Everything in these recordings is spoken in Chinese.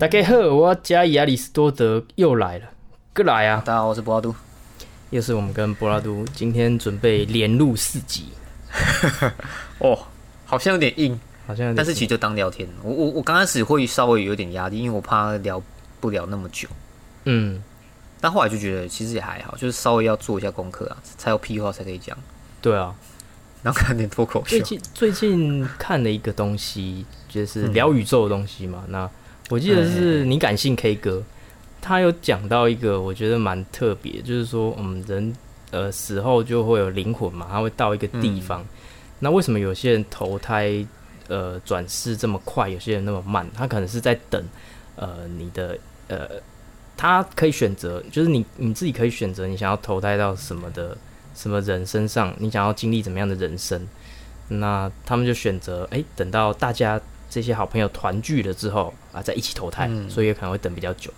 大家好，我加亚里士多德又来了，过来啊！大家好，我是博拉都，又是我们跟博拉都今天准备连录四集，哦，好像有点硬，好像但是其实就当聊天。我我我刚开始会稍微有点压力，因为我怕聊不了那么久，嗯，但后来就觉得其实也还好，就是稍微要做一下功课啊，才有屁话才可以讲，对啊。然后看点脱口秀最。近最近看了一个东西，就是聊宇宙的东西嘛。那我记得是你感性 K 歌，他有讲到一个我觉得蛮特别，就是说我们人呃死后就会有灵魂嘛，他会到一个地方。那为什么有些人投胎呃转世这么快，有些人那么慢？他可能是在等呃你的呃，他可以选择，就是你你自己可以选择你想要投胎到什么的什么人身上，你想要经历怎么样的人生。那他们就选择哎、等到大家这些好朋友团聚了之后啊，再一起投胎，嗯所以有可能会等比较久。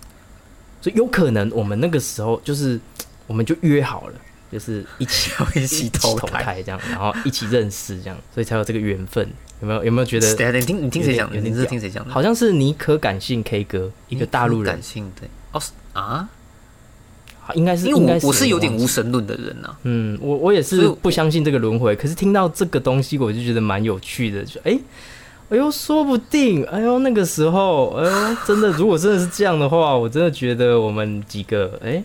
所以有可能我们那个时候就是我们就约好了，就是一起要 一起投投胎。胎这样，然后一起认识这样，所以才有这个缘分。有没有有没有觉得等一下，你听你听谁讲的？你是听谁讲的？好像是尼可感性 K 歌，一个大陆人感，性的哦啊，好应该是因为我我是有点无神论的人呐、啊。嗯，我我也是不相信这个轮回，可是听到这个东西，我就觉得蛮有趣的，就哎、哎呦，说不定，哎呦，那个时候，哎呦，真的，如果真的是这样的话，我真的觉得我们几个，哎、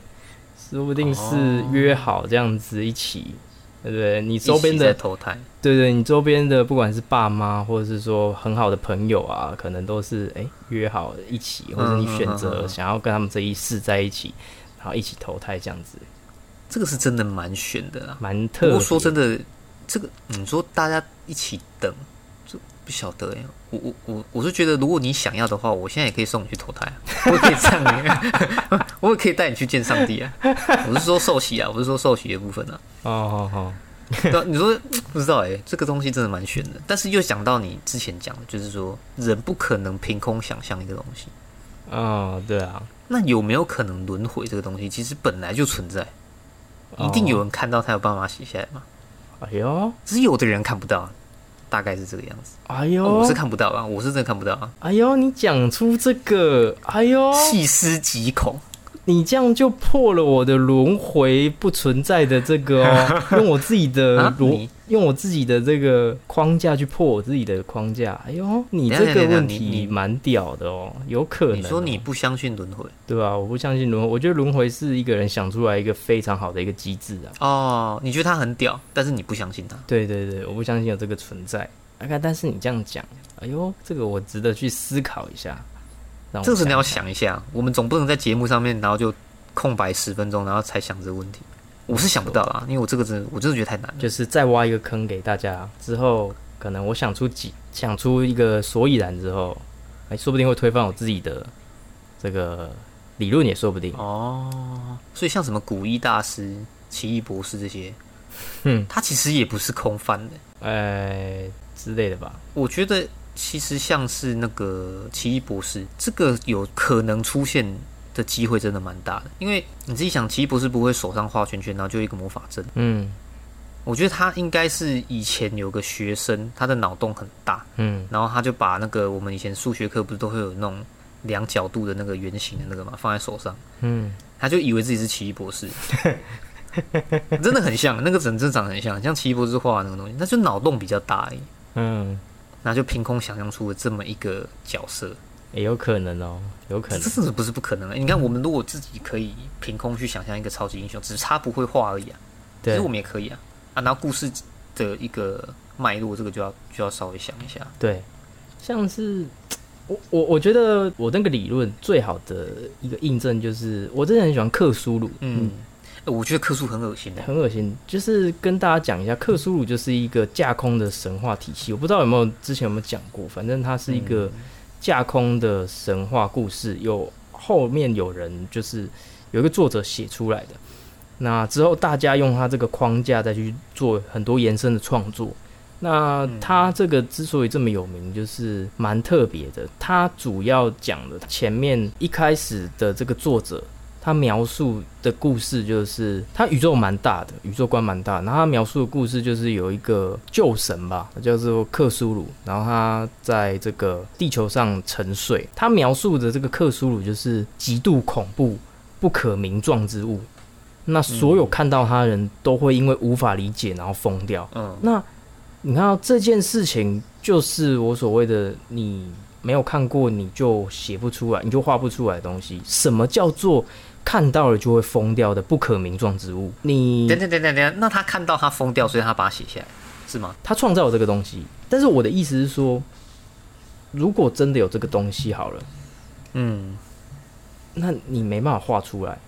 说不定是哦约好这样子一起，对不对？你周边的，投胎，对对，你周边的，不管是爸妈，或者是说很好的朋友啊，可能都是哎、约好一起，或者你选择嗯想要跟他们这一世在一起，然后一起投胎这样子，这个是真的蛮悬的啦。蛮特不。过说真的，这个你说大家一起等，这不晓得哎。我我我我是觉得，如果你想要的话，我现在也可以送你去投胎啊，我也可以这样，我也可以带你去见上帝啊。我是说受洗啊，我是说受洗的部分啊。哦，好好。你说 不知道哎，这个东西真的蛮悬的。但是又想到你之前讲的，就是说人不可能凭空想象一个东西。哦，对啊，那有没有可能轮回这个东西，其实本来就存在，一定有人看到，他有办法写下来嘛？哎呦，只是有的人看不到，大概是这个样子。哎呦，哦我是看不到啊，我是真的看不到啊，哎呦，你讲出这个，哎呦，细思极恐。你这样就破了我的轮回不存在的这个哦，用我自己的轮、啊用我自己的这个框架去破我自己的框架。哎呦，你这个问题蛮屌的哦，有可能、你说你不相信轮回对吧、我不相信轮回，我觉得轮回是一个人想出来一个非常好的一个机制啊。哦，你觉得他很屌，但是你不相信他。对对对，我不相信有这个存在。大概，但是你这样讲，哎呦，这个我值得去思考一下。这个是你要想想一下，我们总不能在节目上面，然后就空白十分钟，然后才想这个问题。我是想不到啊，因为我这个真的，我真的觉得太难了。就是再挖一个坑给大家，之后可能我想出几想出一个所以然之后，哎，说不定会推翻我自己的这个理论也说不定。哦，所以像什么古一大师、奇异博士这些，嗯，他其实也不是空翻的。呃之类的吧。我觉得其实像是那个奇异博士，这个有可能出现的机会真的蛮大的，因为你自己想，奇异博士不会手上画圈圈，然后就一个魔法阵。嗯。我觉得他应该是以前有个学生，他的脑洞很大，嗯。然后他就把那个我们以前数学课不是都会有那种量角度的那个圆形的那个嘛，放在手上，嗯，他就以为自己是奇异博士，真的很像，那个整真长得很像，像奇异博士画的那个东西，那就脑洞比较大而已，嗯，然后就凭空想象出了这么一个角色，也有可能哦，有可能这。真的不是不可能、欸。你看，我们如果自己可以凭空去想象一个超级英雄，只差不会画而已啊，其实我们也可以啊啊，然后故事的一个脉络，这个就要就要稍微想一下。对，像是我我我觉得我那个理论最好的一个印证就是，我真的很喜欢克苏鲁。嗯，欸我觉得克苏很恶心的、很恶心，就是跟大家讲一下，克苏鲁就是一个架空的神话体系。我不知道有没有之前有没有讲过，反正它是一个架空的神话故事，有后面有人就是有一个作者写出来的。那之后大家用它这个框架再去做很多延伸的创作。那它这个之所以这么有名，就是蛮特别的。它主要讲的前面一开始的这个作者，他描述的故事就是他宇宙蛮大的，宇宙观蛮大。然后他描述的故事就是有一个旧神吧，叫做克苏鲁，然后他在这个地球上沉睡。他描述的这个克苏鲁就是极度恐怖、不可名状之物。那所有看到他的人都会因为无法理解，然后疯掉。嗯，那你看到这件事情，就是我所谓的你没有看过，你就写不出来，你就画不出来的东西。什么叫做看到了就会疯掉的不可名状之物？你等等等等等，那他看到他疯掉，所以他把它写下来，是吗？他创造了这个东西，但是我的意思是说，如果真的有这个东西好了，嗯，那你没办法画出来。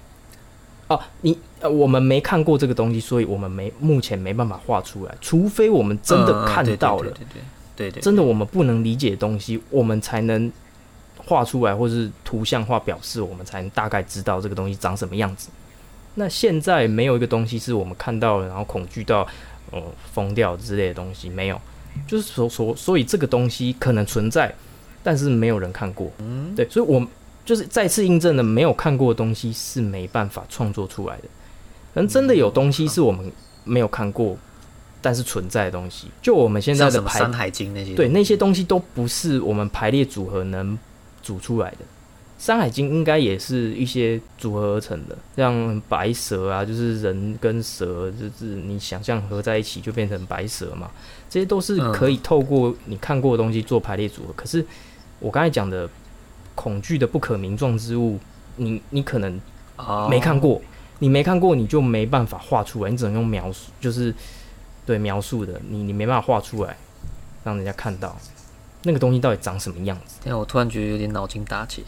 哦，你呃，我们没看过这个东西，所以我们没目前没办法画出来，除非我们真的看到了，对对对对，真的我们不能理解的东西，我们才能画出来，或是图像化表示，我们才能大概知道这个东西长什么样子。那现在没有一个东西是我们看到了，然后恐惧到哦疯掉之类的东西，没有，就是所所所以这个东西可能存在，但是没有人看过，嗯，对，所以我。就是再次印证了，没有看过的东西是没办法创作出来的。可能真的有东西是我们没有看过，但是存在的东西，就我们现在的《山海经》那些，对那些东西都不是我们排列组合能组出来的。《山海经》应该也是一些组合而成的，像白蛇啊，就是人跟蛇，就是你想象合在一起就变成白蛇嘛。这些都是可以透过你看过的东西做排列组合。可是我刚才讲的。恐惧的不可名状之物，你你可能没看过，你没看过，你就没办法画出来，你只能用描述，就是对描述的，你你没办法画出来，让人家看到那个东西到底长什么样子。哎，我突然觉得有点脑筋打结，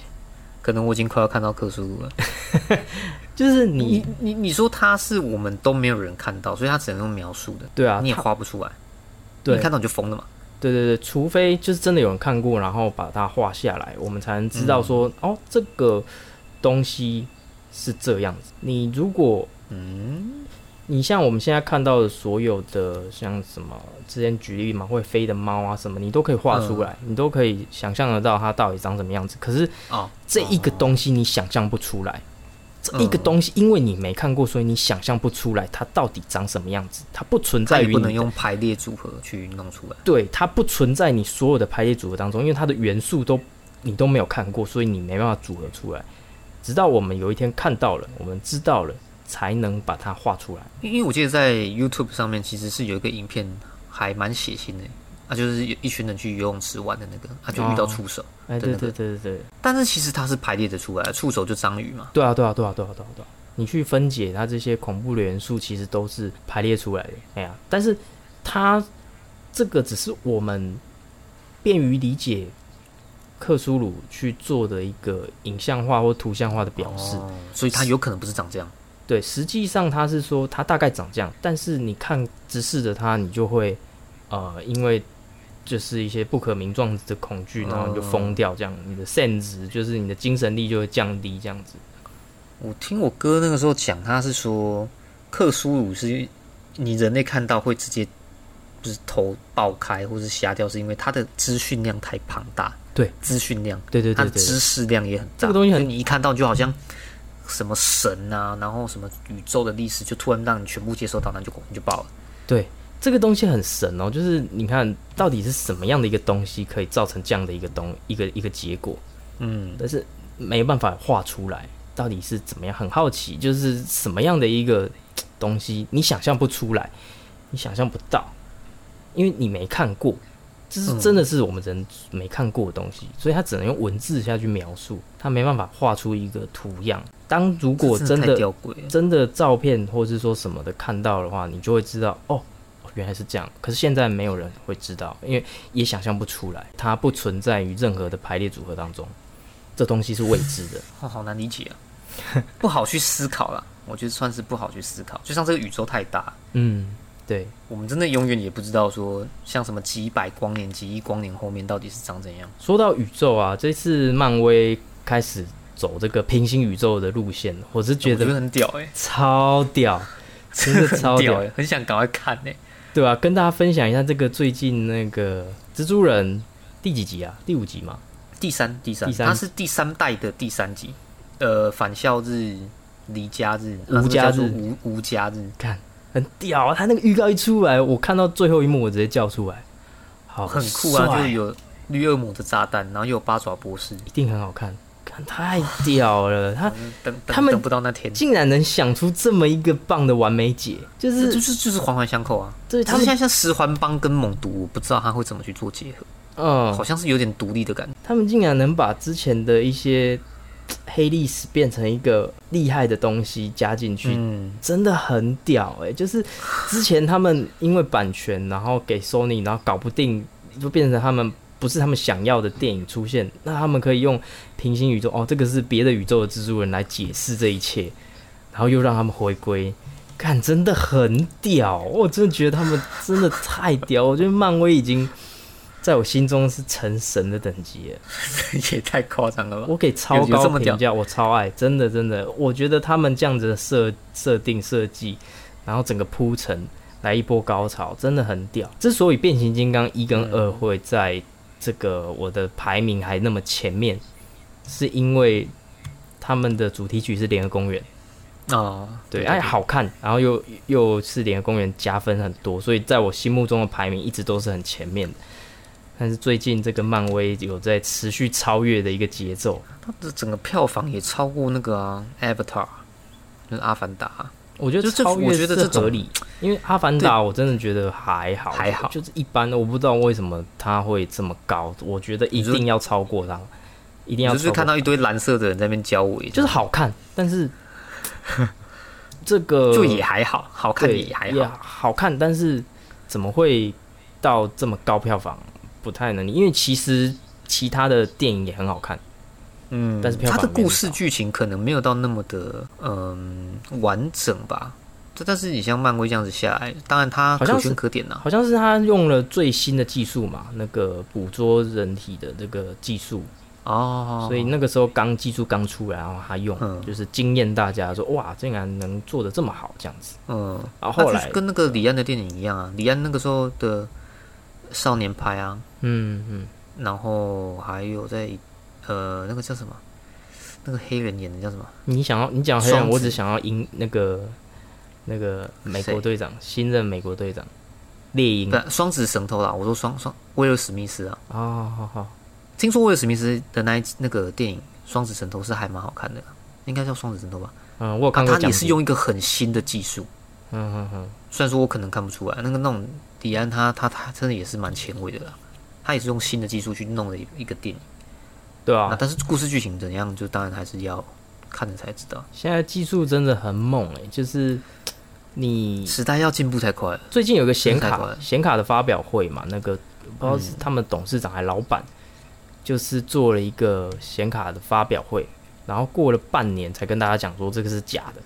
可能我已经快要看到克苏鲁了。就是你你你说它是我们都没有人看到，所以它只能用描述的，对啊，你也画不出来，你看到你就疯了嘛。对对对，除非就是真的有人看过，然后把它画下来，我们才能知道说，哦，这个东西是这样子。你如果，嗯，你像我们现在看到的所有的，像什么之前举例嘛，会飞的猫啊什么，你都可以画出来，你都可以想象得到它到底长什么样子。可是，哦，这一个东西你想象不出来。这一个东西，因为你没看过，所以你想象不出来它到底长什么样子。它不存在于不能用排列组合去弄出来。对，它不存在你所有的排列组合当中，因为它的元素都你都没有看过，所以你没办法组合出来。直到我们有一天看到了，我们知道了，才能把它画出来。因为我记得在 YouTube 上面其实是有一个影片，还蛮血腥的。啊就是一群人去游泳池玩的那个，他就遇到触手。哎，对对对对对。但是其实它是排列的出来，触手就章鱼嘛。对啊对啊对啊对啊对啊对啊！你去分解它这些恐怖的元素，其实都是排列出来的。哎呀，但是它这个只是我们便于理解克苏鲁去做的一个影像化或图像化的表示，所以它有可能不是长这样。对，实际上他是说它大概长这样，但是你看直视着它，你就会呃，因为。就是一些不可名状的恐惧，然后你就疯掉，这样你的 sense 就是你的精神力就会降低，这样子。我听我哥那个时候讲，他是说克苏鲁是你人类看到会直接就是头爆开或是瞎掉，是因为它的资讯量太庞大。对，资讯量，对对对，它的知识量也很大。这个东西很，你一看到就好像什么神啊，然后什么宇宙的历史，就突然让你全部接收到，那就你就爆了。对。这个东西很神哦，就是你看到底是什么样的一个东西可以造成这样的一个东一个一个结果，嗯，但是没办法画出来，到底是怎么样？很好奇，就是什么样的一个东西，你想象不出来，你想象不到，因为你没看过，这是真的是我们人没看过的东西，所以他只能用文字下去描述，他没办法画出一个图样。当如果真的真的照片或是说什么的看到的话，你就会知道哦。原来是这样，可是现在没有人会知道，因为也想象不出来，它不存在于任何的排列组合当中，这东西是未知的，哦，好难理解啊，不好去思考了，我觉得算是不好去思考，就像这个宇宙太大，嗯，对，我们真的永远也不知道说，像什么几百光年、几亿光年后面到底是长怎样。说到宇宙啊，这次漫威开始走这个平行宇宙的路线，我是觉得很屌哎，超屌，真的超屌，很想赶快看呢。对啊，跟大家分享一下这个最近那个蜘蛛人第几集啊？第五集嘛？第三，第三，它是第三代的第三集。呃返校日、离家日、无家日无无家日，看很屌啊，他那个预告一出来，我看到最后一幕，我直接叫出来，好很酷啊！就是有绿恶魔的炸弹，然后又有八爪博士，一定很好看，看太屌了，他嗯等等他们等不到那天，竟然能想出这么一个棒的完美解，就是就是就是环环相扣啊。对他们现在像十环帮跟猛毒，我不知道他会怎么去做结合，嗯。好，像是有点独立的感觉。他们竟然能把之前的一些黑历史变成一个厉害的东西加进去，嗯，真的很屌哎、就是之前他们因为版权，然后给 Sony，然后搞不定，就变成他们不是他们想要的电影出现，那他们可以用平行宇宙哦，这个是别的宇宙的蜘蛛人来解释这一切，然后又让他们回归。看，真的很屌！我真的觉得他们真的太屌，我觉得漫威已经在我心中是成神的等级了。也太夸张了吧？我给超高评价，我超爱，真的真的，我觉得他们这样子的设设定设计，然后整个铺陈来一波高潮，真的很屌。之所以变形金刚一跟二会在这个我的排名还那么前面，是因为他们的主题曲是《联合公园》，哦，对，哎，好看，然后又又是《联合公园》加分很多，所以在我心目中的排名一直都是很前面的。但是最近这个漫威有在持续超越的一个节奏，它的整个票房也超过那个啊《Avatar》，就是《阿凡达》。我觉得就超越我觉得是合理，因为《阿凡达》我真的觉得还好，还好就是一般的。我不知道为什么它会这么高，我觉得一定要超过它，一定要就是看到一堆蓝色的人在那边交尾，就是好看，但是 这个就也还好，好看也还好。好看，但是怎么会到这么高票房？不太能理，因为其实其他的电影也很好看，嗯，但是票它的故事剧情可能没有到那么的嗯完整吧。这但是你像漫威这样子下来，当然它可圈可点呐、好像是他用了最新的技术嘛，那个捕捉人体的这个技术，哦，所以那个时候刚技术刚出来，然后他用，嗯。就是惊艳大家说哇，竟然能做的这么好这样子。嗯，然后后来那就是跟那个李安的电影一样啊，李安那个时候的少年派啊，嗯嗯，然后还有在呃那个叫什么，那个黑人演的叫什么？你想要你讲黑人，我只想要赢那个那个美国队长，新任美国队长猎鹰。不，双子神偷啦，我说双双威尔史密斯啊，哦，好好，听说威尔史密斯的那一那个电影《双子神偷》是还蛮好看的，应该叫《双子神偷》吧？嗯，我看他也是用一个很新的技术，嗯嗯嗯，虽然说我可能看不出来，那个那种迪安他他他真的也是蛮前卫的啦，他也是用新的技术去弄了一一个电影对啊，啊，但是故事剧情怎样，就当然还是要看了才知道，现在技术真的很猛哎、就是你时代要进步太快了。最近有个显卡显卡的发表会嘛，那个不知道是他们董事长还老板，就是做了一个显卡的发表会，然后过了半年才跟大家讲说这个是假的。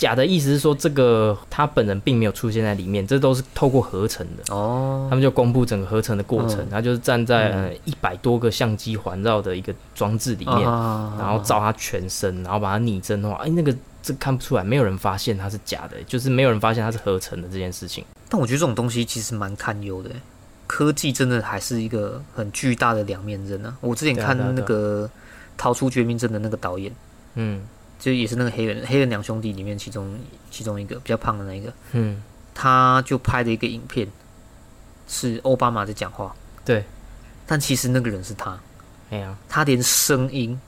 假的意思是说，这个他本人并没有出现在里面，这都是透过合成的。哦他，们就公布整个合成的过程，嗯他就是站在呃一百多个相机环绕的一个装置里面，啊然后照他全身，然后把它拟真化。哎，那个这看不出来，没有人发现它是假的，就是没有人发现它是合成的这件事情。但我觉得这种东西其实蛮堪忧的欸，科技真的还是一个很巨大的两面刃啊！我之前看那个《逃出绝命镇》的那个导演，嗯就也是那个黑人黑人两兄弟里面其中其中一个比较胖的那一个，嗯，他就拍的一个影片，是奥巴马在讲话，对，但其实那个人是他，哎呀，他连声音、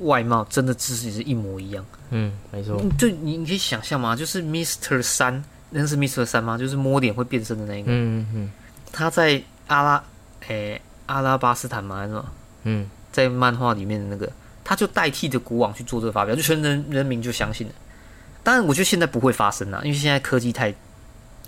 外貌真的只是一模一样。嗯，没错，嗯就你你可以想象嘛？就是 Mr. 三，那是 Mr. 三吗？就是摸脸会变身的那一个。嗯嗯他在阿拉诶、阿拉巴斯坦嘛，还是什么？嗯，在漫画里面的那个，他就代替着国王去做这个发表，就全人人民就相信了。当然，我觉得现在不会发生啊，因为现在科技太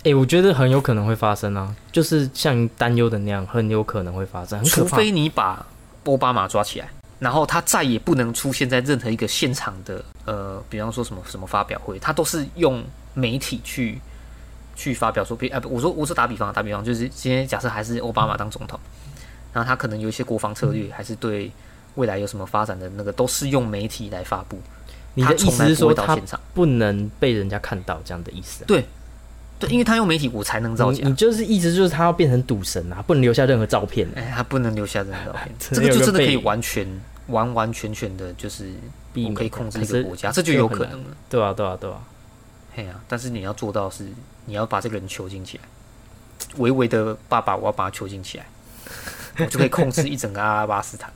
哎、我觉得很有可能会发生啊，就是像担忧的那样，很有可能会发生。除非你把奥巴马抓起来，然后他再也不能出现在任何一个现场的呃，比方说什么什么发表会，他都是用媒体去去发表说，比啊，我说我说打比方，打比方就是今天假设还是奥巴马当总统，然后他可能有一些国防策略，还是对未来有什么发展的那个，都是用媒体来发布。你的意思是说他会到现场？不能被人家看到这样的意思、啊？对，对，因为他用媒体，我才能造假你你。就是意思就是他要变成赌神啊，不能留下任何照片、哎，他不能留下任何照片，这个就真的可以完全完完全全的就是可以控制一个国家，这就有可能了。对啊，对啊，对啊，嘿呀、但是你要做到是，你要把这个人囚禁起来。维维的爸爸，我要把他囚禁起来，我就可以控制一整个阿拉巴斯坦，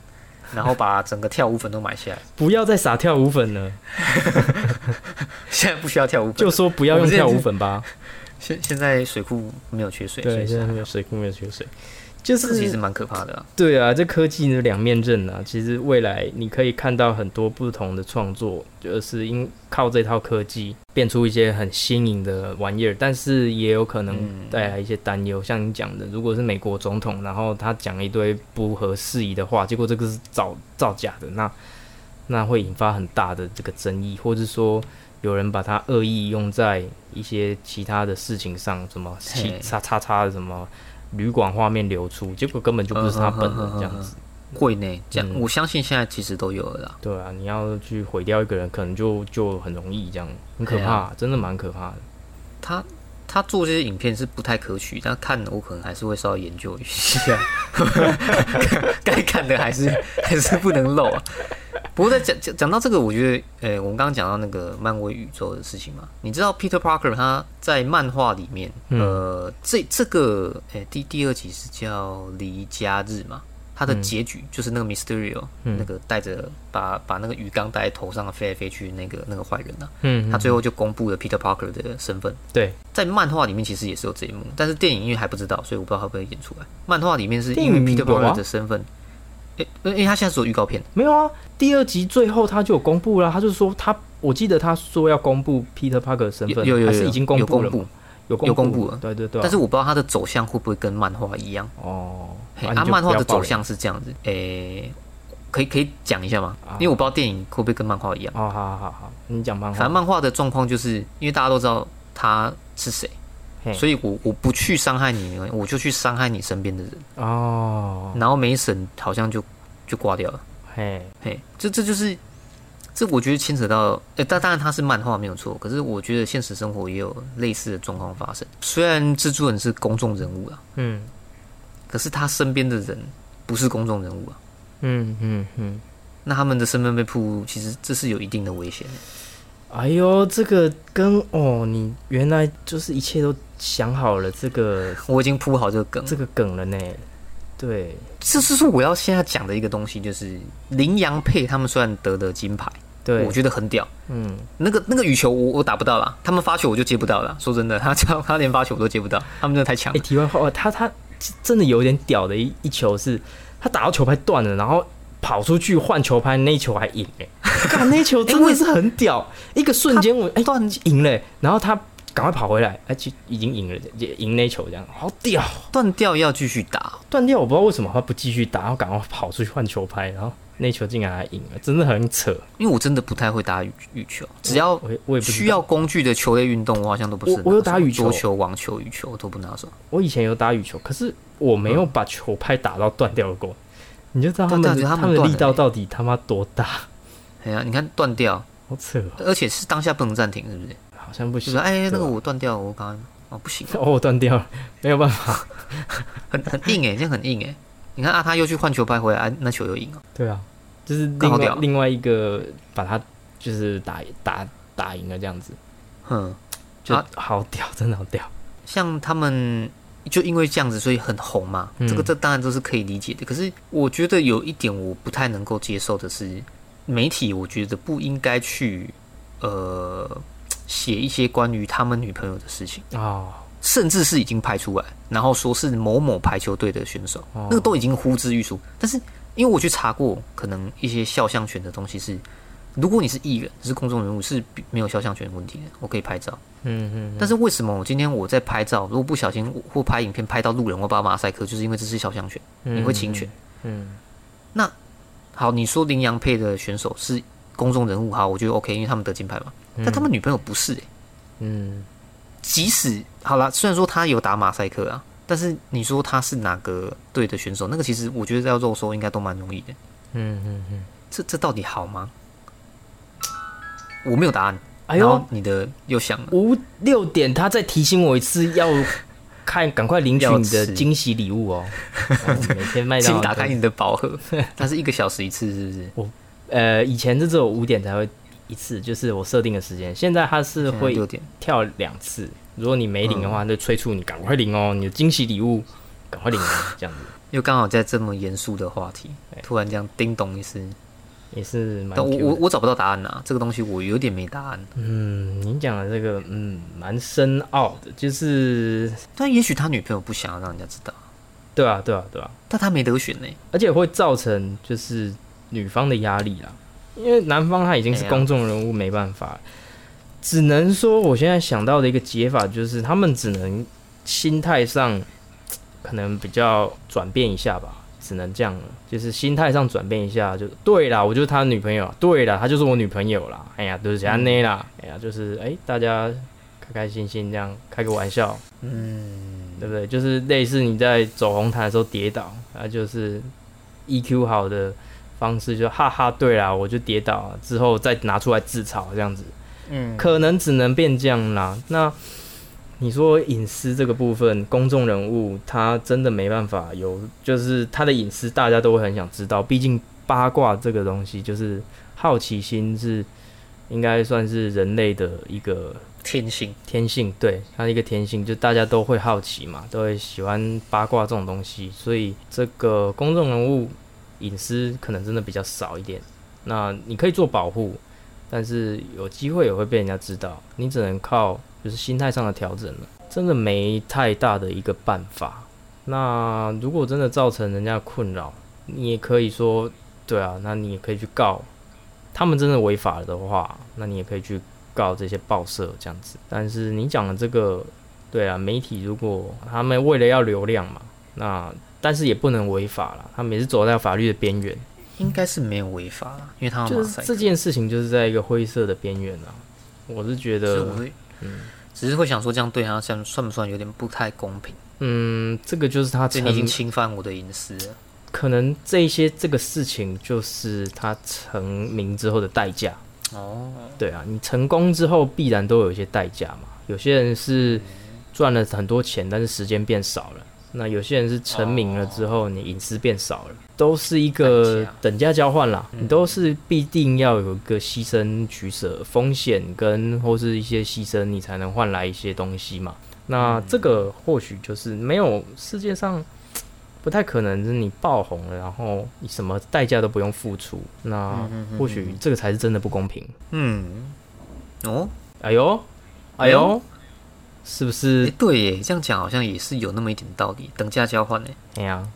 然后把整个跳舞粉都买下来。不要再撒跳舞粉了，现在不需要跳舞粉，就说不要用跳舞粉吧。现现在水库没有缺水，对，现在没有水库，没有缺水，就是其实蛮可怕的、啊。对啊，这科技的两面刃啊，其实未来你可以看到很多不同的创作，就是因靠这套科技变出一些很新颖的玩意儿，但是也有可能嗯带来一些担忧。像你讲的，如果是美国总统，然后他讲一堆不合时宜的话，结果这个是造造假的，那那会引发很大的这个争议，或者说有人把它恶意用在一些其他的事情上，什么其嘿叉叉叉的什么旅馆画面流出，结果根本就不是他本人这样子。会呢，这样、我相信现在其实都有了啦。对啊，你要去毁掉一个人，可能就就很容易这样，很可怕，真的蛮可怕的。他他做这些影片是不太可取，但看了我可能还是会稍微研究一下，该看的还是还是不能漏啊。不过在讲讲讲到这个，我觉得，呃、我们刚刚讲到那个漫威宇宙的事情嘛，你知道 Peter Parker 他在漫画里面，嗯。呃，这这个，诶、第第二集是叫离家日嘛，他的嗯结局就是那个 Mysterio、嗯。那个带着把把那个鱼缸戴在头上飞来飞去那个那个坏人啊，嗯，他最后就公布了 Peter Parker 的身份。对。在漫画里面其实也是有这一幕，但是电影因为还不知道，所以我不知道会不会演出来。漫画里面是因为 Peter Parker 的身份，诶、因为他现在只有预告片，没有啊，第二集最后他就有公布了，他就说他，我记得他说要公布 Peter Parker 的身份，有有有还是已经公有公布了吗？布，有有公布。了对对对啊、但是我不知道他的走向会不会跟漫画一样。哦，嘿，啊、漫画的走，向是这样子，诶、可以可以讲一下吗？啊。因为我不知道电影会不会跟漫画一样。哦，好好好好，你讲漫画，反正漫画的状况就是因为大家都知道他是谁，嘿所以我我不去伤害你，我就去伤害你身边的人，哦，然后没审好像就就挂掉了。嘿，嘿，这这就是这，我觉得牵扯到，呃，但当然它是漫画没有错，可是我觉得现实生活也有类似的状况发生。虽然蜘蛛人是公众人物啊，嗯。可是他身边的人不是公众人物啊，嗯嗯嗯，那他们的身份被曝露，其实这是有一定的危险的。哎呦，这个跟哦，你原来就是一切都想好了这个 我已经铺好这个梗，这个梗了呢，对，这是说我要现在讲的一个东西，就是羚羊配他们虽然得的金牌，对，我觉得很屌。嗯，那个那个羽球我我打不到啦，他们发球我就接不到了。说真的，他叫他连发球我都接不到，他们真的太强哎、了。题外话，哦他他真的有点屌的一一球是，他打到球拍断了，然后跑出去换球拍，那一球还赢哎、干那一球真的是很屌，一个瞬间我哎断赢了欸、然后他赶快跑回来，而且已经赢了，也赢那一球这样，好屌！断掉要继续打，断掉我不知道为什么他不继续打，然后赶快跑出去换球拍，然后那球竟然还赢了，真的很扯。因为我真的不太会打羽羽球，只要我也我也不需要工具的球类运动，我好像都不是。我我有打羽球桌球、网球、羽球我都不拿手。我以前有打羽球，可是我没有把球拍打到断掉过。你就知道他们他他们的力道到底他妈多大，哎呀，你看断掉，好扯哦，而且是当下不能暂停，是不是？好像不行。就是哎，那个我断掉，我刚刚哦不行，哦，我断掉了，没有办法。很很硬哎，这样很硬哎。你看啊，他又去换球拍回来，啊那球又赢了。对啊，就是另外另外一个把他就是打打打赢了这样子，哼，就啊好屌，真的好屌。像他们就因为这样子，所以很红嘛。嗯这个这当然都是可以理解的。可是我觉得有一点我不太能够接受的是，媒体我觉得不应该去呃写一些关于他们女朋友的事情，哦，甚至是已经拍出来，然后说是某某排球队的选手，哦那个都已经呼之欲出。但是因为我去查过，可能一些肖像权的东西是。如果你是艺人，是公众人物，是没有肖像权问题的，我可以拍照。嗯嗯，但是为什么我今天我在拍照，如果不小心或拍影片拍到路人，我把马赛克，就是因为这是肖像权，你会侵权。嗯，那好，你说羚羊配的选手是公众人物，好，我觉得 OK，因为他们得金牌嘛。嗯，但他们女朋友不是、欸，嗯即使好啦，虽然说他有打马赛克啊，但是你说他是哪个队的选手，那个其实我觉得要肉搜应该都蛮容易的。嗯嗯嗯，这这到底好吗？我没有答案。哎呦，然后你的又响了，五六点他再提醒我一次要看赶快领取你的惊喜礼物哦！哦每天麦当劳请打开你的宝盒，它是一个小时一次，是不是？我呃，以前是只有五点才会一次，就是我设定的时间。现在它是会六点，跳两次，如果你没领的话，它就催促你赶快领哦，你的惊喜礼物赶快领哦，这样子又刚好在这么严肃的话题哎，突然这样叮咚一声，也是蛮但我。我我找不到答案呐，这个东西我有点没答案。嗯，你讲的这个嗯蛮深奥的，就是但也许他女朋友不想要让人家知道，对啊对啊对啊，但他没得选呢。而且会造成就是女方的压力啦，因为男方他已经是公众人物，没办法，只能说我现在想到的一个解法就是他们只能心态上可能比较转变一下吧，只能这样了，就是心态上转变一下，就对啦，我就是他女朋友，对啦，他就是我女朋友啦，哎呀，就是安内啦，哎呀，就是哎、大家开开心心这样开个玩笑，嗯，对不对？就是类似你在走红毯的时候跌倒，啊，就是 EQ 好的方式就哈哈，对啦，我就跌倒之后再拿出来自嘲这样子，嗯，可能只能变这样啦。那你说隐私这个部分，公众人物他真的没办法有，就是他的隐私大家都会很想知道，毕竟八卦这个东西就是好奇心是应该算是人类的一个天性，天性，对，它的一个天性，就大家都会好奇嘛，都会喜欢八卦这种东西，所以这个公众人物隐私可能真的比较少一点。那你可以做保护，但是有机会也会被人家知道，你只能靠就是心态上的调整了，真的没太大的一个办法。那如果真的造成人家困扰，你也可以说，对啊，那你也可以去告，他们真的违法了的话，那你也可以去告这些报社这样子。但是你讲的这个，对啊，媒体如果他们为了要流量嘛，那但是也不能违法了，他们也是走在法律的边缘，应该是没有违法啦，因为他们就是这件事情就是在一个灰色的边缘啊。我是觉得，嗯只是会想说这样对他算算不算有点不太公平？嗯，这个就是他这你已经，侵犯我的隐私了。可能这一些这个事情就是他成名之后的代价。哦，对啊，你成功之后必然都有一些代价嘛。有些人是赚了很多钱，但是时间变少了；那有些人是成名了之后，你隐私变少了，都是一个等价交换啦。嗯你都是必定要有一个牺牲取舍、风险跟或是一些牺牲，你才能换来一些东西嘛。那这个或许就是没有世界上。不太可能是你爆红了，然后你什么代价都不用付出，那或许这个才是真的不公平。嗯，哦，哎呦，哎呦，是不哎、是？对耶，这样讲好像也是有那么一点道理，等价交换呢。哎呀，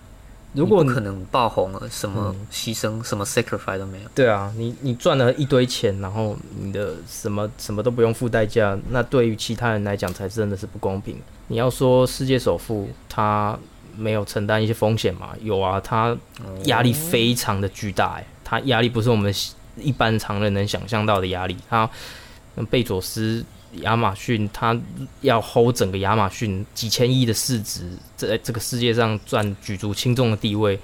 如果可能爆红了，什么嗯牺牲、什么 sacrifice 都没有。对啊，你你赚了一堆钱，然后你的什么什么都不用付代价，那对于其他人来讲才真的是不公平。你要说世界首富他没有承担一些风险吗？有啊，他压力非常的巨大，哎，他压力不是我们一般常人能想象到的压力。他贝佐斯、亚马逊，他要 hold 整个亚马逊几千亿的市值，在这个世界上占举足轻重的地位。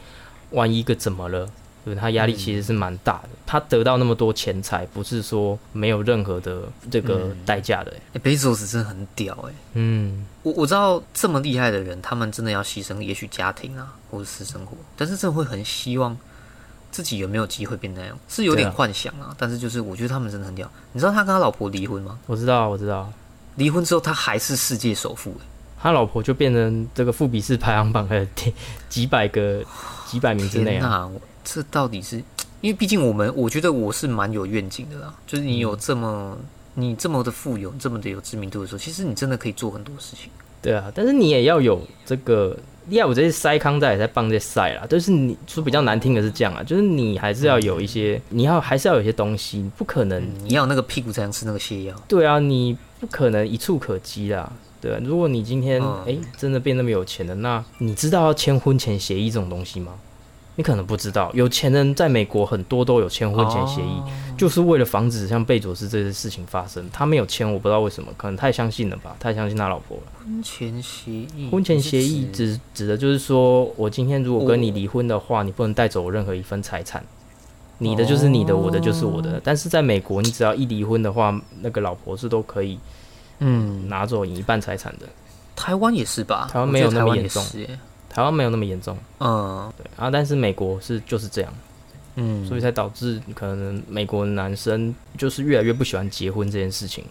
万一一个怎么了？对他压力其实是蛮大的。他得到那么多钱财，不是说没有任何的这个代价的、欸。哎、贝佐斯真的很屌哎。嗯，我我知道这么厉害的人，他们真的要牺牲，也许家庭啊，或者私生活，但是真的会很希望自己有没有机会变那样，是有点幻想啊。但是就是我觉得他们真的很屌。你知道他跟他老婆离婚吗？我知道，我知道。离婚之后，他还是世界首富哎。他老婆就变成这个富比士排行榜的第 几百个几百名之内啊。这到底是？因为毕竟我们，我觉得我是蛮有愿景的啦。就是你有这么、你这么的富有，这么的有知名度的时候，其实你真的可以做很多事情。对啊，但是你也要有这个，你要有这些塞康在也在帮这些塞啦。就是你说比较难听的是这样啊，就是你还是要有一些，你要还是要有一些东西，你不可能嗯，你要那个屁股才能吃那个泻药。对啊，你不可能一触可及啦。对啊，如果你今天嗯哎、真的变那么有钱了，那你知道要签婚前协议这种东西吗？你可能不知道，有钱人在美国很多都有签婚前协议，哦就是为了防止像贝佐斯这些事情发生。他没有签，我不知道为什么，可能太相信了吧，太相信他老婆了。婚前协议，婚前协议指指的就是说，我今天如果跟你离婚的话，你不能带走我任何一份财产，你的就是你的，我的就是我哦的。但是在美国，你只要一离婚的话，那个老婆是都可以嗯，拿走你一半财产的。台湾也是吧？台湾没有那么严重台湾没有那么严重，嗯对啊，但是美国是就是这样，嗯，所以才导致可能美国男生就是越来越不喜欢结婚这件事情。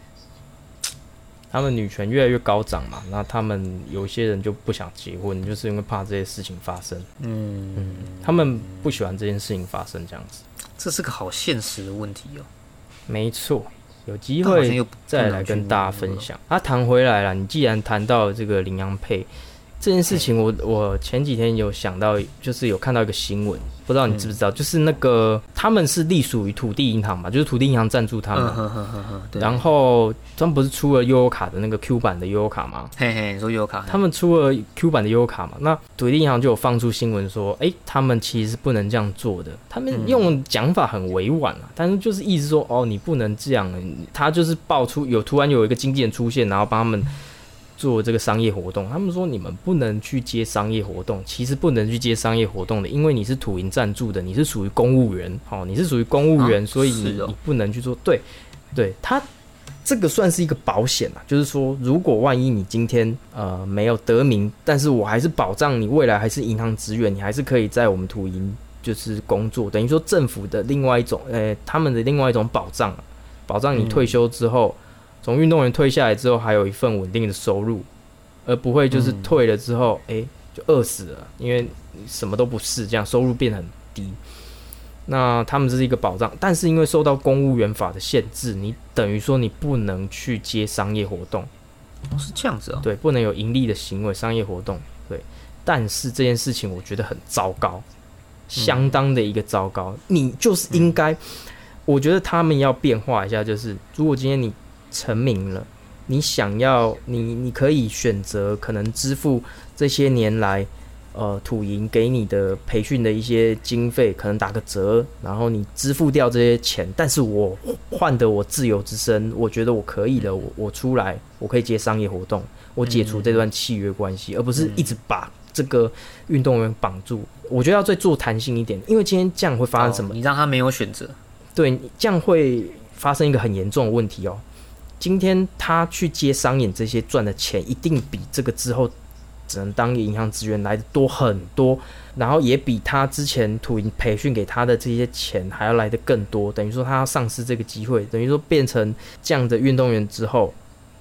他们女权越来越高涨嘛，那他们有一些人就不想结婚，就是因为怕这些事情发生。嗯，他们不喜欢这件事情发生，这样子。这是个好现实的问题哦。没错，有机会再来跟大家分享。啊，谈回来了，你既然谈到这个羚羊配这件事情，我我前几天有想到，就是有看到一个新闻，不知道你知不知道，就是那个他们是隶属于土地银行嘛，就是土地银行赞助他们。然后他们不是出了悠游卡的那个 Q 版的悠游卡吗？嘿嘿，你说悠游卡，他们出了 Q 版的悠游卡嘛？那土地银行就有放出新闻说，诶，他们其实是不能这样做的。他们用讲法很委婉啊，但是就是意思说，哦，你不能这样。他就是爆出有突然有一个经纪人出现，然后帮他们做这个商业活动。他们说你们不能去接商业活动，其实不能去接商业活动的，因为你是土银赞助的，你是属于公务员，哦，你是属于公务员，啊所以你哦你不能去做。对，对他这个算是一个保险啊，就是说，如果万一你今天呃没有得名，但是我还是保障你未来还是银行职员，你还是可以在我们土银就是工作，等于说政府的另外一种呃他们的另外一种保障啊，保障你退休之后，从运动员退下来之后还有一份稳定的收入，而不会就是嗯退了之后诶就饿死了，因为你什么都不是，这样收入变很低。那他们这是一个保障，但是因为受到公务员法的限制，你等于说你不能去接商业活动，哦是这样子哦。对，不能有盈利的行为，商业活动，对。但是这件事情我觉得很糟糕，相当的一个糟糕。你就是应该，我觉得他们要变化一下，就是如果今天你成名了，你想要你你可以选择可能支付这些年来呃土银给你的培训的一些经费，可能打个折，然后你支付掉这些钱，但是我换得我自由之身，我觉得我可以了，我我出来我可以接商业活动，我解除这段契约关系，而不是一直把这个运动员绑住。我觉得要再做弹性一点，因为今天这样会发生什么哦？你让他没有选择，对，这样会发生一个很严重的问题哦。今天他去接商演这些赚的钱，一定比这个之后只能当银行职员来的多很多，然后也比他之前土银培训给他的这些钱还要来的更多。等于说他要丧失这个机会，等于说变成这样的运动员之后，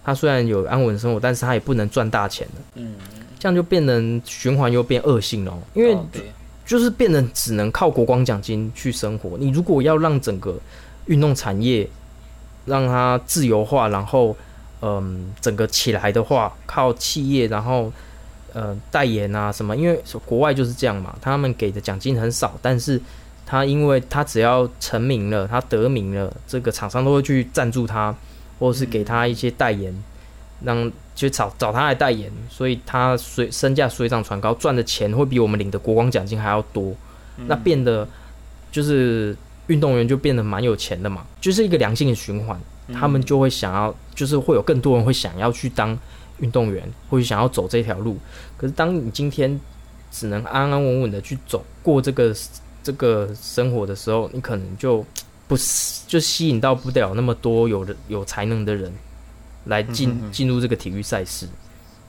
他虽然有安稳生活，但是他也不能赚大钱了。嗯，这样就变成循环又变恶性了哦，因为哦，就是变得只能靠国光奖金去生活。你如果要让整个运动产业让它自由化，然后嗯整个起来的话，靠企业然后呃代言啊什么，因为国外就是这样嘛，他们给的奖金很少，但是他因为他只要成名了，他得名了，这个厂商都会去赞助他，或者是给他一些代言，让就找找他来代言，所以他水身价水涨船高，赚的钱会比我们领的国光奖金还要多，那变得就是运动员就变得蛮有钱的嘛，就是一个良性的循环，他们就会想要，就是会有更多人会想要去当运动员，或者想要走这条路。可是当你今天只能安安稳稳的去走过这个这个生活的时候，你可能就不是就吸引到不了那么多有的有才能的人来进进入这个体育赛事。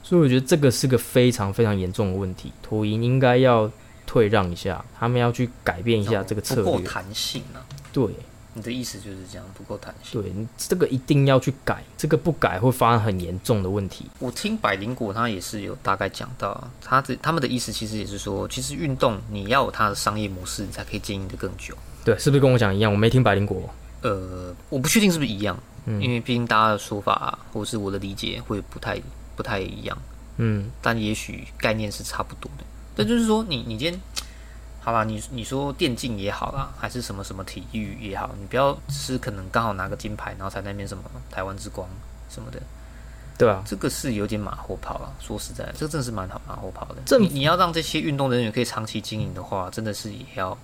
所以我觉得这个是个非常非常严重的问题，土银应该要退让一下，他们要去改变一下这个策略。不够弹性啊。对你的意思就是这样，不够弹性。对，你这个一定要去改，这个不改会发生很严重的问题。我听百灵果他也是有大概讲到啊，他的他们的意思其实也是说，其实运动你要有它的商业模式，你才可以经营的更久。对，是不是跟我讲一样？我没听百灵果。呃，我不确定是不是一样，嗯因为毕竟大家的说法或者是我的理解会不太不太一样，嗯但也许概念是差不多的。但就是说你，你今天好啦，你你说电竞也好啦，还是什么什么体育也好，你不要只是可能刚好拿个金牌，然后才在那边什么台湾之光什么的，对啊，这个是有点马后炮了。说实在的，这个真的是蛮好马后炮的。这你你要让这些运动人员可以长期经营的话，真的是也要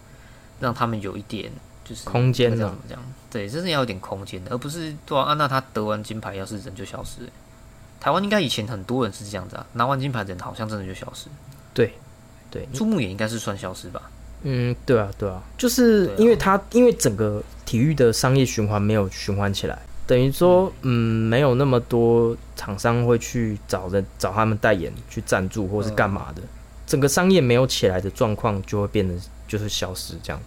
让他们有一点就是空间啊那个叫怎么？对，真的要有点空间的，而不是对啊。啊那他得完金牌，要是人就消失了。台湾应该以前很多人是这样子啊，拿完金牌的人好像真的就消失。对对，注目也应该是算消失吧？嗯，对啊，对啊，就是因为它因为整个体育的商业循环没有循环起来，等于说，嗯，没有那么多厂商会去找人找他们代言去赞助或是干嘛的，整个商业没有起来的状况就会变得就是消失这样。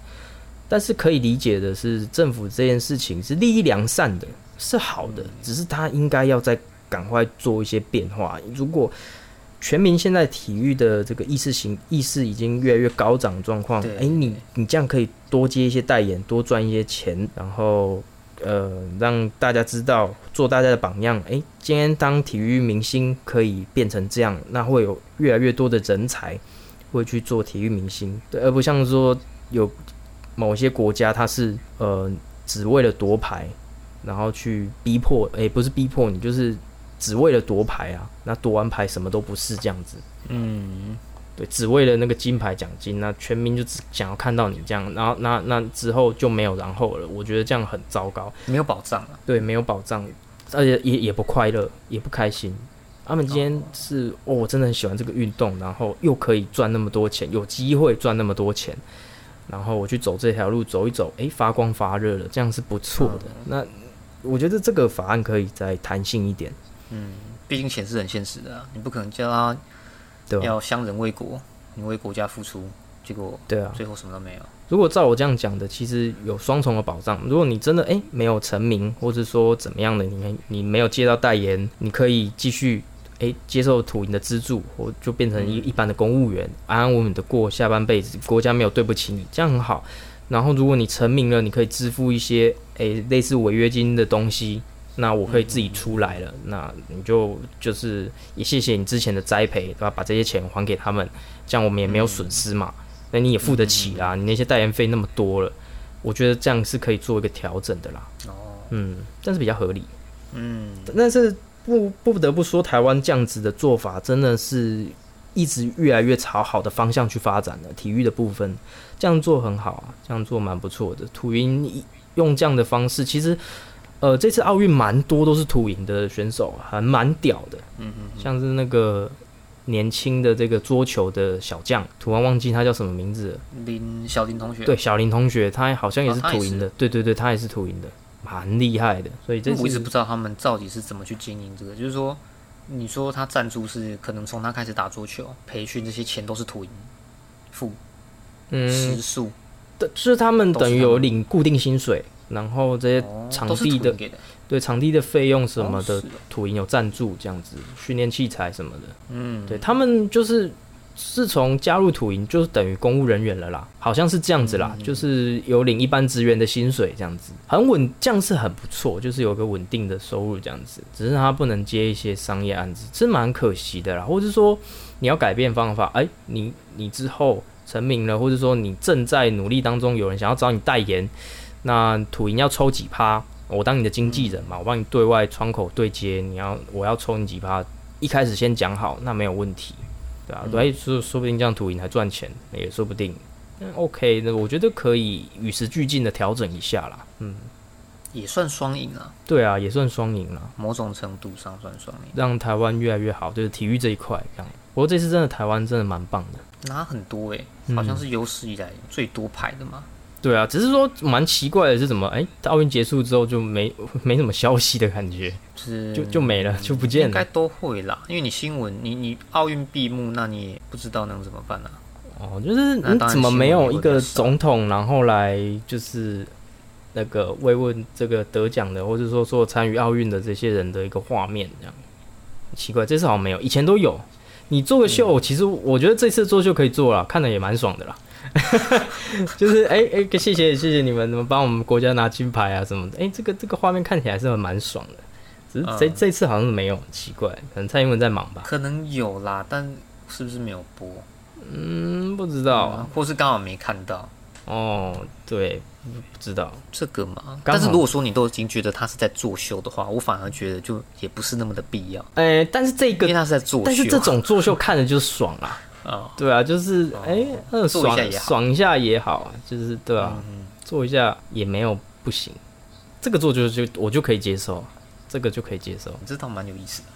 但是可以理解的是，政府这件事情是利益良善的，是好的，只是他应该要再赶快做一些变化。如果全民现在体育的这个意识形意识已经越来越高涨状况，哎，你你这样可以多接一些代言，多赚一些钱，然后呃让大家知道，做大家的榜样。哎，今天当体育明星可以变成这样，那会有越来越多的人才会去做体育明星，对，而不像说有。某些国家，它是呃只为了夺牌，然后去逼迫，哎，不是逼迫你，就是只为了夺牌啊。那夺完牌什么都不是这样子。嗯，对，只为了那个金牌奖金，那全民就只想要看到你这样，然后那那之后就没有然后了。我觉得这样很糟糕，没有保障啊。对，没有保障，而且也也不快乐，也不开心。他们今天是哦，我真的很喜欢这个运动，然后又可以赚那么多钱，有机会赚那么多钱。然后我去走这条路走一走，哎，发光发热了，这样是不错的。那我觉得这个法案可以再弹性一点。嗯，毕竟钱是很现实的，你不可能叫他要相人为国，你为国家付出，结果对啊，最后什么都没有。如果照我这样讲的，其实有双重的保障。如果你真的哎没有成名，或者说怎么样的，你你没有接到代言，你可以继续。诶，接受土银的资助，我就变成一一般的公务员，安安稳稳的过下半辈子，国家没有对不起你，这样很好。然后，如果你成名了，你可以支付一些诶类似违约金的东西，那我可以自己出来了，那你就就是也谢谢你之前的栽培，对吧？把这些钱还给他们，这样我们也没有损失嘛。那你也付得起啦，你那些代言费那么多了，我觉得这样是可以做一个调整的啦。哦，嗯，但是比较合理。嗯，但是。不不得不说，台湾这样子的做法真的是一直越来越朝好的方向去发展的。体育的部分这样做很好啊，这样做蛮不错的。土云用这样的方式，其实呃，这次奥运蛮多都是土银的选手，还蛮屌的。嗯嗯，像是那个年轻的这个桌球的小将，突然忘记他叫什么名字。林小林同学，对，小林同学，他好像也是土银的。对对对，他也是土银的。蛮厉害的，所以这我一直不知道他们到底是怎么去经营这个。就是说，你说他赞助是可能从他开始打桌球培训，这些钱都是土银付，嗯，食宿是他们等于有领固定薪水，然后这些场地的对场地的费用什么的，土营有赞助这样子，训练器材什么的，嗯，对他们就是。自从加入土营就是等于公务人员了啦，好像是这样子啦，就是有领一般职员的薪水这样子，很稳，这样是很不错，就是有个稳定的收入这样子。只是他不能接一些商业案子，是蛮可惜的啦。或者说你要改变方法，哎，你你之后成名了，或者说你正在努力当中，有人想要找你代言，那土银要抽几趴，我当你的经纪人嘛，我帮你对外窗口对接，你要我要抽你几趴，一开始先讲好，那没有问题。对啊，对，说说不定这样土银还赚钱，也说不定。嗯，OK，那我觉得可以与时俱进的调整一下啦。嗯，也算双赢啊。对啊，也算双赢了。某种程度上算双赢，让台湾越来越好，就是体育这一块这样。不过这次真的台湾真的蛮棒的，拿很多诶，好像是有史以来最多牌的嘛。对啊，只是说蛮奇怪的是，怎么哎，奥运结束之后就没 没什么消息的感觉，是就就没了，就不见了。应该都会啦，因为你新闻，你你奥运闭幕，那你也不知道能怎么办呢？哦，就是你怎么没有一个总统，然后来就是那个慰问这个得奖的，或者说说参与奥运的这些人的一个画面，这样奇怪，这次好像没有，以前都有。你做个秀，其实我觉得这次做秀可以做了，看的也蛮爽的啦。就是哎哎，谢谢谢谢你们，怎么帮我们国家拿金牌啊什么的？哎，这个这个画面看起来是蛮爽的，只是这这次好像是没有，奇怪，可能蔡英文在忙吧？可能有啦，但是不是没有播？嗯，不知道，或是刚好没看到。哦，对，不知道这个嘛。但是如果说你都已经觉得他是在作秀的话，我反而觉得就也不是那么的必要。哎，但是这个因为他是在作秀，但是这种作秀看着就爽啊。啊，对啊，就是哎，爽爽一下也好，就是对啊，做一下也没有不行，这个做就就我就可以接受，这个就可以接受，这倒蛮有意思的。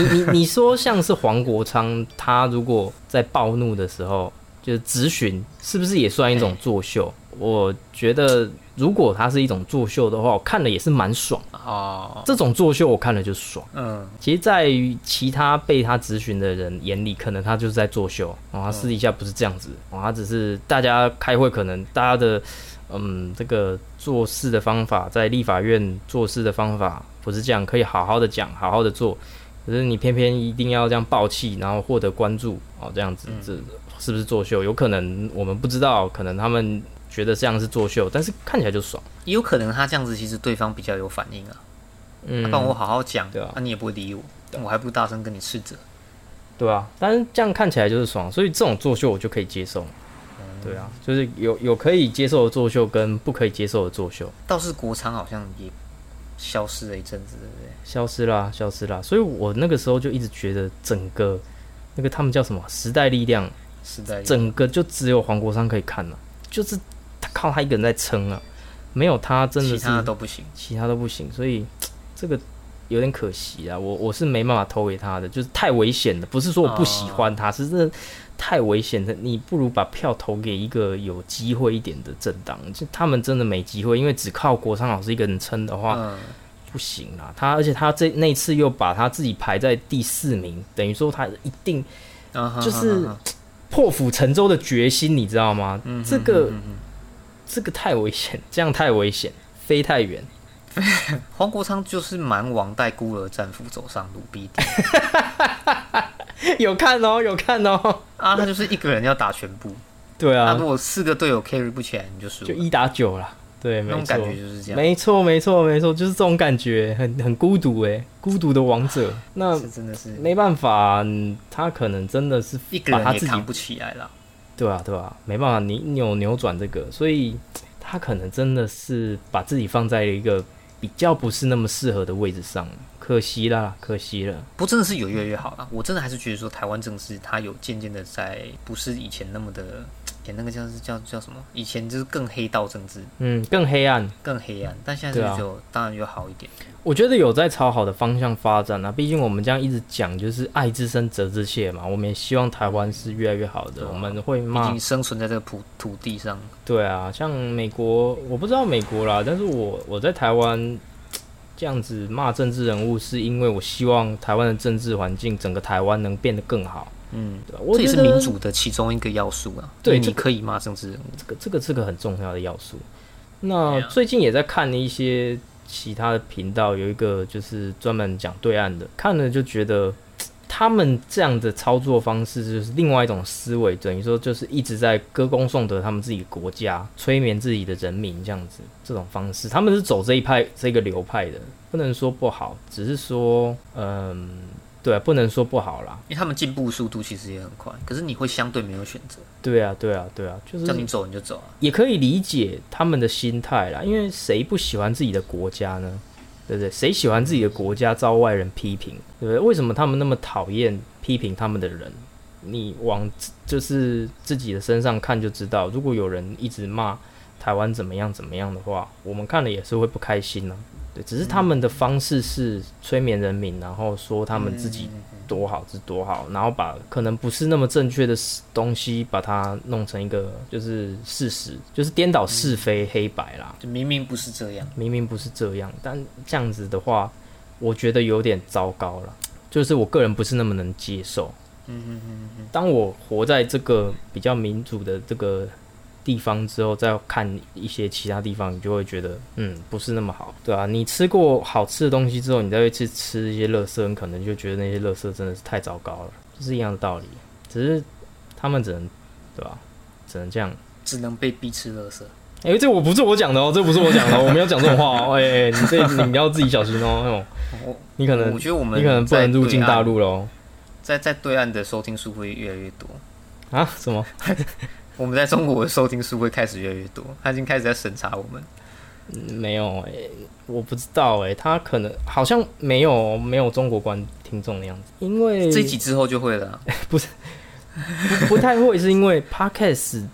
你你你说像是黄国昌，他如果在暴怒的时候就是咨询，是不是也算一种作秀？我觉得如果它是一种作秀的话，我看了也是蛮爽。哦，这种作秀我看了就爽。嗯，其实，在于其他被他咨询的人眼里，可能他就是在作秀，哦，他私底下不是这样子，哦，他只是大家开会，可能大家的，嗯，这个做事的方法，在立法院做事的方法不是这样，可以好好的讲，好好的做，可是你偏偏一定要这样爆气，然后获得关注，哦，这样子，这是不是作秀？有可能我们不知道，可能他们觉得这样是作秀，但是看起来就爽。也有可能他这样子，其实对方比较有反应啊。嗯，帮我好好讲，对啊，那你也不会理我，我还不如大声跟你斥责，对啊，但是这样看起来就是爽，所以这种作秀我就可以接受。对啊，就是有有可以接受的作秀跟不可以接受的作秀。倒是国昌好像也消失了一阵子，对不对？消失啦，消失啦。所以我那个时候就一直觉得整个那个他们叫什么时代力量，时代整个就只有黄国昌可以看了，就是他靠他一个人在撑啊，没有他真的是其他都不行，其他都不行，所以。这个有点可惜啊，我我是没办法投给他的，就是太危险了。不是说我不喜欢他，是真的太危险的。你不如把票投给一个有机会一点的政党，就他们真的没机会，因为只靠国昌老师一个人撑的话，不行啦。他而且他这那次又把他自己排在第四名，等于说他一定就是破釜沉舟的决心，你知道吗？这个这个太危险，这样太危险，飞太远。黄国昌就是蛮王带孤儿战俘走上路必定，有看哦，有看哦。啊，他就是一个人要打全部。对啊，如果四个队友 carry 不起来，你就输。就一打九了。对，那种感觉就是这样。没错，没错，没错，就是这种感觉，很很孤独哎，孤独的王者。那真的是没办法，他可能真的是一个人也扛不起来了。对啊，对啊，没办法，你扭扭转这个，所以他可能真的是把自己放在了一个。比较不是那么适合的位置上，可惜啦，可惜了。不，真的是有越来越好了。我真的还是觉得说，台湾政治它有渐渐的在，不是以前那么的。那个叫是叫叫什么？以前就是更黑道政治，嗯，更黑暗，更黑暗。但现在就当然就好一点。我觉得有在朝好的方向发展啊。毕竟我们这样一直讲，就是爱之深责之切嘛。我们也希望台湾是越来越好的。我们会骂，毕竟生存在这个土土地上。对啊，像美国，我不知道美国啦，但是我我在台湾这样子骂政治人物，是因为我希望台湾的政治环境，整个台湾能变得更好。嗯，这也是民主的其中一个要素啊。对，你可以骂政治人物，这个这个是个很重要的要素。那最近也在看一些其他的频道，有一个就是专门讲对岸的，看了就觉得他们这样的操作方式就是另外一种思维，等于说就是一直在歌功颂德他们自己国家，催眠自己的人民这样子，这种方式他们是走这一派这个流派的，不能说不好，只是说嗯。对，不能说不好啦，因为他们进步速度其实也很快，可是你会相对没有选择。对啊，对啊，对啊，就是叫你走你就走啊，也可以理解他们的心态啦。因为谁不喜欢自己的国家呢？对不对？谁喜欢自己的国家遭外人批评？对不对？为什么他们那么讨厌批评他们的人？你往就是自己的身上看就知道，如果有人一直骂台湾怎么样怎么样的话，我们看了也是会不开心呢。只是他们的方式是催眠人民，然后说他们自己多好是多好，然后把可能不是那么正确的东西把它弄成一个就是事实，就是颠倒是非黑白啦。就明明不是这样，明明不是这样，但这样子的话，我觉得有点糟糕了。就是我个人不是那么能接受。嗯嗯嗯嗯。当我活在这个比较民主的这个。地方之后再看一些其他地方，你就会觉得嗯不是那么好，对啊，你吃过好吃的东西之后，你再去吃一些垃圾，你可能就觉得那些垃圾真的是太糟糕了，就是一样的道理。只是他们只能对吧？只能这样，只能被逼吃垃圾。哎，这我不是我讲的哦，这不是我讲的，我没有讲这种话哦。哎，你这你要自己小心哦。你可能我觉得我们你可能不能入境大陆喽。在在对岸的收听数会越来越多啊？什么？我们在中国的收听数会开始越来越多，他已经开始在审查我们。没有哎，我不知道哎，他可能好像没有没有中国观听众的样子，因为这集之后就会了。不是，不太会，是因为 Podcast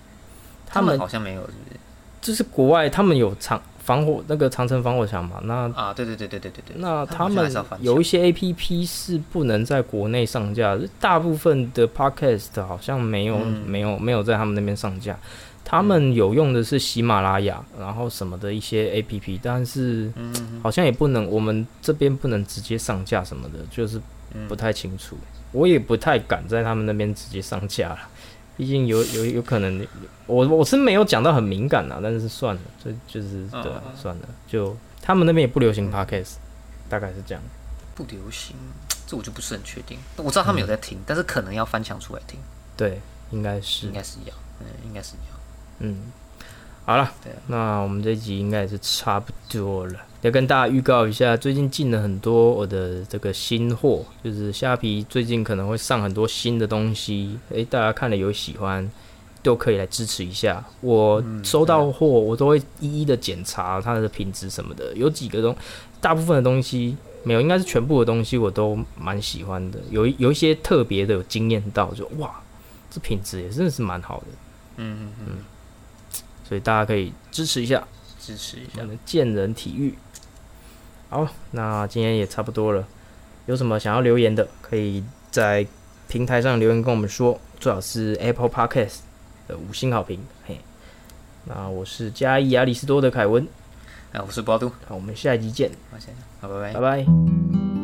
他们好像没有，是不是？就是国外他们有长。防火那个长城防火墙嘛，那啊，对对对对对对对。那他们有一些 A P P 是不能在国内上架，大部分的 Podcast 好像没有没有没有在他们那边上架。他们有用的是喜马拉雅，然后什么的一些 A P P，但是好像也不能，我们这边不能直接上架什么的，就是不太清楚。我也不太敢在他们那边直接上架了，毕竟有有有可能，我我是没有讲到很敏感啊，但是算了，这就是对，算了，就他们那边也不流行 Podcast，大概是这样。不流行，这我就不是很确定。我知道他们有在听，但是可能要翻墙出来听。对，应该是，应该是要，嗯，应该是要。嗯，好了，那我们这集应该也是差不多了。要跟大家预告一下，最近进了很多我的这个新货，就是虾皮最近可能会上很多新的东西。诶，大家看了有喜欢，都可以来支持一下。我收到货，我都会一一的检查它的品质什么的。有几个东，大部分的东西没有，应该是全部的东西我都蛮喜欢的。有有一些特别的有惊艳到，就哇，这品质也真的是蛮好的。嗯嗯嗯。所以大家可以支持一下，支持一下健人体育。好，那今天也差不多了。有什么想要留言的，可以在平台上留言跟我们说，最好是 Apple Podcast 的五星好评。嘿，那我是嘉义亚里士多的凯文，哎，我是包都，好，我们下一集见。好，拜拜，拜拜。